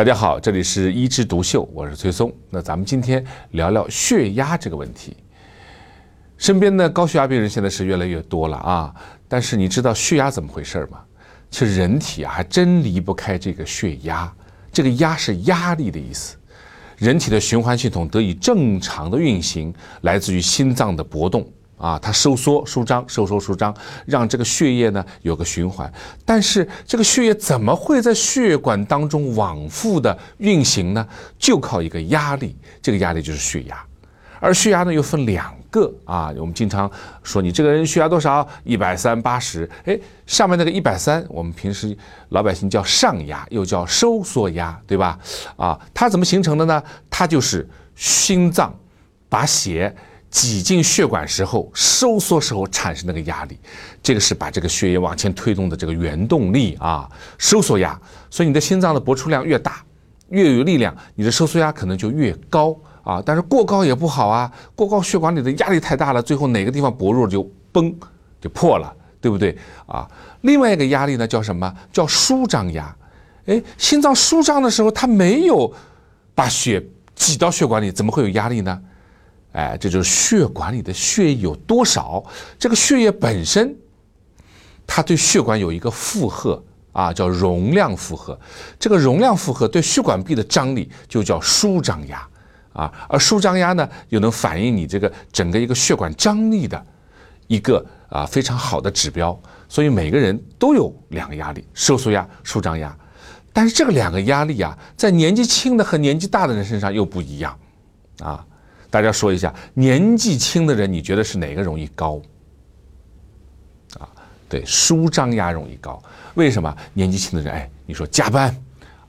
大家好，这里是一枝独秀，我是崔松。那咱们今天聊聊血压这个问题。身边的高血压病人现在是越来越多了啊，但是你知道血压怎么回事吗？其实人体啊还真离不开这个血压，这个压是压力的意思。人体的循环系统得以正常的运行，来自于心脏的搏动。啊，它收缩、舒张、收缩、舒张，让这个血液呢有个循环。但是这个血液怎么会在血管当中往复的运行呢？就靠一个压力，这个压力就是血压。而血压呢又分两个啊，我们经常说你这个人血压多少？一百三八十。哎，上面那个一百三，我们平时老百姓叫上压，又叫收缩压，对吧？啊，它怎么形成的呢？它就是心脏把血。挤进血管时候，收缩时候产生那个压力，这个是把这个血液往前推动的这个原动力啊，收缩压。所以你的心脏的搏出量越大，越有力量，你的收缩压可能就越高啊。但是过高也不好啊，过高血管里的压力太大了，最后哪个地方薄弱就崩就破了，对不对啊？另外一个压力呢叫什么？叫舒张压。哎，心脏舒张的时候，它没有把血挤到血管里，怎么会有压力呢？哎，这就是血管里的血液有多少？这个血液本身，它对血管有一个负荷啊，叫容量负荷。这个容量负荷对血管壁的张力就叫舒张压啊。而舒张压呢，又能反映你这个整个一个血管张力的一个啊非常好的指标。所以每个人都有两个压力：收缩压、舒张压。但是这个两个压力啊，在年纪轻的和年纪大的人身上又不一样啊。大家说一下，年纪轻的人，你觉得是哪个容易高？啊，对，舒张压容易高。为什么？年纪轻的人，哎，你说加班、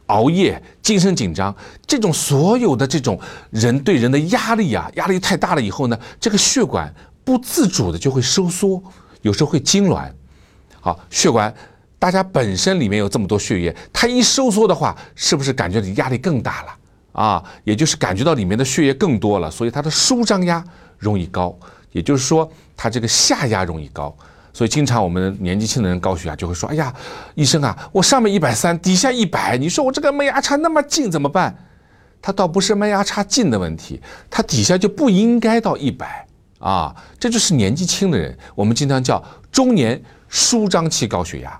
熬夜、精神紧张，这种所有的这种人对人的压力啊，压力太大了以后呢，这个血管不自主的就会收缩，有时候会痉挛。好，血管大家本身里面有这么多血液，它一收缩的话，是不是感觉你压力更大了？啊，也就是感觉到里面的血液更多了，所以它的舒张压容易高，也就是说它这个下压容易高，所以经常我们年纪轻的人高血压就会说：“哎呀，医生啊，我上面一百三，底下一百，你说我这个门牙差那么近怎么办？”它倒不是门牙差近的问题，它底下就不应该到一百啊，这就是年纪轻的人，我们经常叫中年舒张期高血压。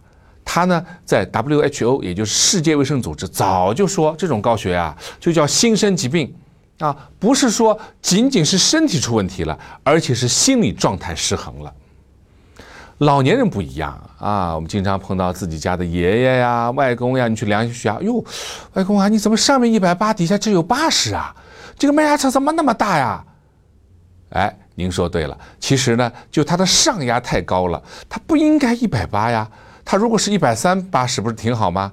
他呢，在 WHO，也就是世界卫生组织，早就说这种高血压就叫心身疾病，啊，不是说仅仅是身体出问题了，而且是心理状态失衡了。老年人不一样啊，我们经常碰到自己家的爷爷呀、外公呀，你去量血压，哟，外公啊，你怎么上面一百八，底下只有八十啊？这个脉压差怎么那么大呀？哎，您说对了，其实呢，就他的上压太高了，他不应该一百八呀。他如果是一百三八十，不是挺好吗？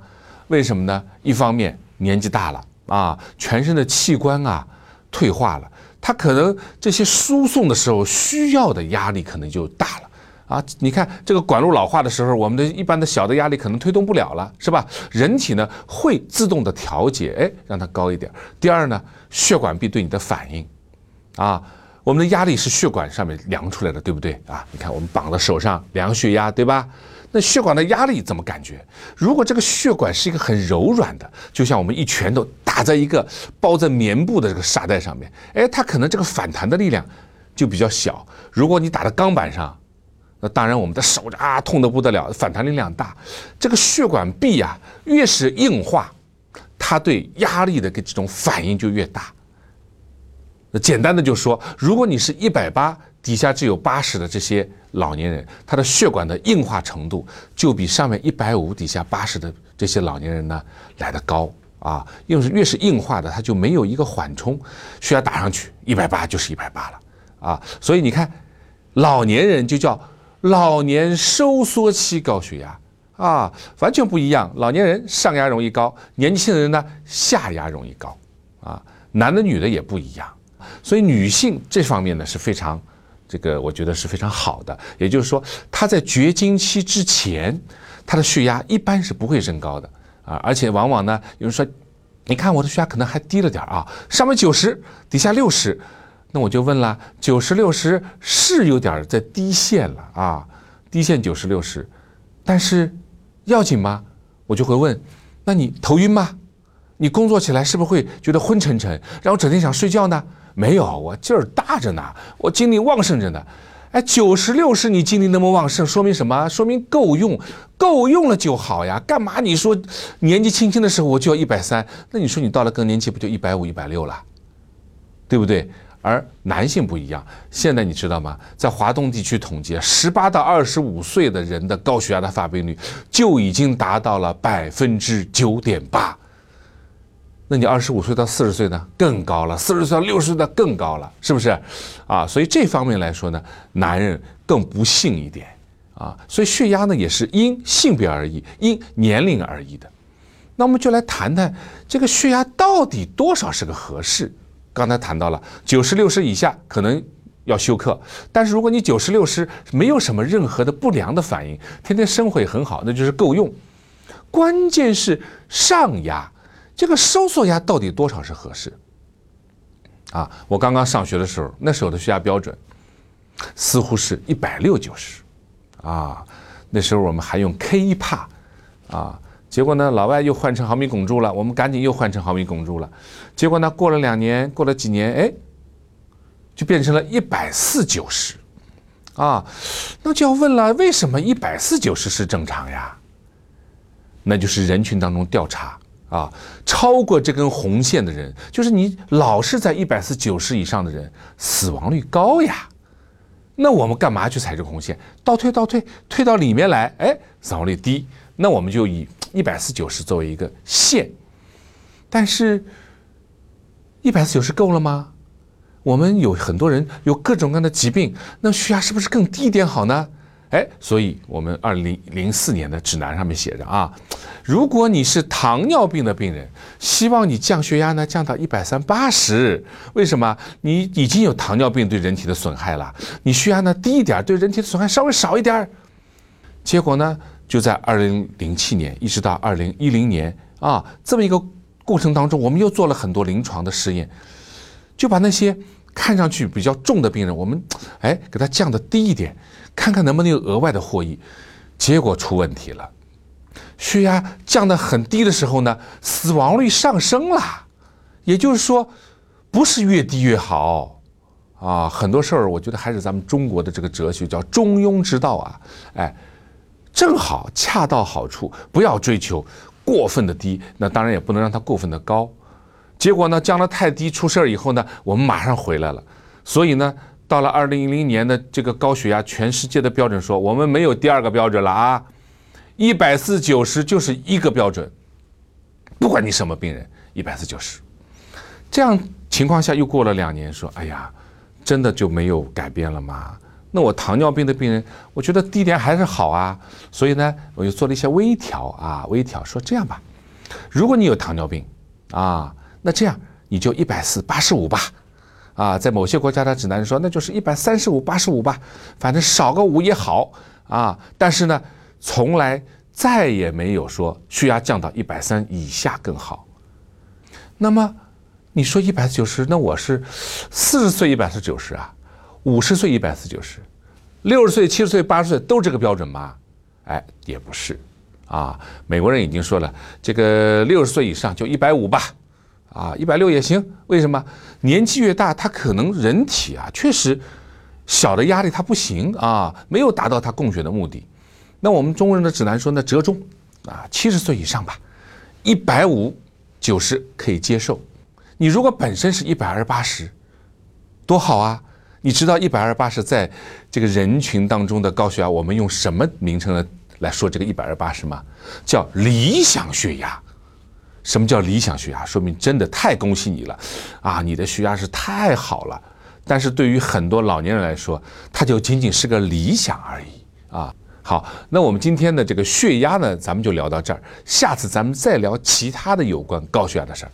为什么呢？一方面年纪大了啊，全身的器官啊退化了，他可能这些输送的时候需要的压力可能就大了啊。你看这个管路老化的时候，我们的一般的小的压力可能推动不了了，是吧？人体呢会自动的调节，哎，让它高一点。第二呢，血管壁对你的反应啊，我们的压力是血管上面量出来的，对不对啊？你看我们绑在手上量血压，对吧？那血管的压力怎么感觉？如果这个血管是一个很柔软的，就像我们一拳头打在一个包在棉布的这个沙袋上面，哎，它可能这个反弹的力量就比较小。如果你打在钢板上，那当然我们的手啊痛得不得了，反弹力量大。这个血管壁啊越是硬化，它对压力的这种反应就越大。那简单的就说，如果你是一百八。底下只有八十的这些老年人，他的血管的硬化程度就比上面一百五、底下八十的这些老年人呢来的高啊。因为越是硬化的，他就没有一个缓冲，血压打上去一百八就是一百八了啊。所以你看，老年人就叫老年收缩期高血压啊，完全不一样。老年人上压容易高，年轻人呢下压容易高啊。男的女的也不一样，所以女性这方面呢是非常。这个我觉得是非常好的，也就是说，她在绝经期之前，她的血压一般是不会升高的啊，而且往往呢，有人说，你看我的血压可能还低了点啊，上面九十，底下六十，那我就问了，九十六十是有点在低线了啊，低线九十六十，但是要紧吗？我就会问，那你头晕吗？你工作起来是不是会觉得昏沉沉，然后整天想睡觉呢？没有，我劲儿大着呢，我精力旺盛着呢。哎，九十六是你精力那么旺盛，说明什么？说明够用，够用了就好呀。干嘛你说年纪轻轻的时候我就要一百三？那你说你到了更年期不就一百五、一百六了？对不对？而男性不一样，现在你知道吗？在华东地区统计，十八到二十五岁的人的高血压的发病率就已经达到了百分之九点八。那你二十五岁到四十岁呢，更高了；四十岁到六十岁的更高了，是不是？啊，所以这方面来说呢，男人更不幸一点啊。所以血压呢，也是因性别而异，因年龄而异的。那我们就来谈谈这个血压到底多少是个合适。刚才谈到了九十六十以下可能要休克，但是如果你九十六十没有什么任何的不良的反应，天天生活也很好，那就是够用。关键是上压。这个收缩压到底多少是合适？啊，我刚刚上学的时候，那时候的血压标准似乎是一百六九十，啊，那时候我们还用 K 一帕，啊，结果呢，老外又换成毫米汞柱了，我们赶紧又换成毫米汞柱了，结果呢，过了两年，过了几年，哎，就变成了一百四九十，啊，那就要问了，为什么一百四九十是正常呀？那就是人群当中调查。啊，超过这根红线的人，就是你老是在一百四九十以上的人，死亡率高呀。那我们干嘛去踩这个红线？倒退，倒退，退到里面来，哎，死亡率低。那我们就以一百四九十作为一个线。但是，一百四九十够了吗？我们有很多人有各种各样的疾病，那血压是不是更低一点好呢？哎，所以我们二零零四年的指南上面写着啊，如果你是糖尿病的病人，希望你降血压呢降到一百三八十。为什么？你已经有糖尿病对人体的损害了，你血压呢低一点，对人体的损害稍微少一点。结果呢，就在二零零七年一直到二零一零年啊这么一个过程当中，我们又做了很多临床的试验，就把那些看上去比较重的病人，我们哎给他降的低一点。看看能不能有额外的获益，结果出问题了，血压降得很低的时候呢，死亡率上升了，也就是说，不是越低越好啊。很多事儿，我觉得还是咱们中国的这个哲学叫中庸之道啊，哎，正好恰到好处，不要追求过分的低，那当然也不能让它过分的高。结果呢，降得太低出事儿以后呢，我们马上回来了，所以呢。到了二零一零年的这个高血压，全世界的标准说我们没有第二个标准了啊，一百四九十就是一个标准，不管你什么病人，一百四九十。这样情况下又过了两年，说哎呀，真的就没有改变了吗？那我糖尿病的病人，我觉得低点还是好啊，所以呢，我又做了一些微调啊，微调说这样吧，如果你有糖尿病啊，那这样你就一百四八十五吧。啊，在某些国家的指南说，那就是一百三十五、八十五吧，反正少个五也好啊。但是呢，从来再也没有说血压降到一百三以下更好。那么你说一百九十，那我是四十岁一百四九十啊，五十岁一百四九十，六十岁、七十岁、八十岁都这个标准吗？哎，也不是啊。美国人已经说了，这个六十岁以上就一百五吧。啊，一百六也行。为什么？年纪越大，他可能人体啊，确实小的压力他不行啊，没有达到他供血的目的。那我们中国人的指南说，那折中啊，七十岁以上吧，一百五九十可以接受。你如果本身是一百二八十，多好啊！你知道一百二八十在这个人群当中的高血压，我们用什么名称来来说这个一百二八十吗？叫理想血压。什么叫理想血压？说明真的太恭喜你了，啊，你的血压是太好了。但是对于很多老年人来说，它就仅仅是个理想而已啊。好，那我们今天的这个血压呢，咱们就聊到这儿，下次咱们再聊其他的有关高血压的事儿。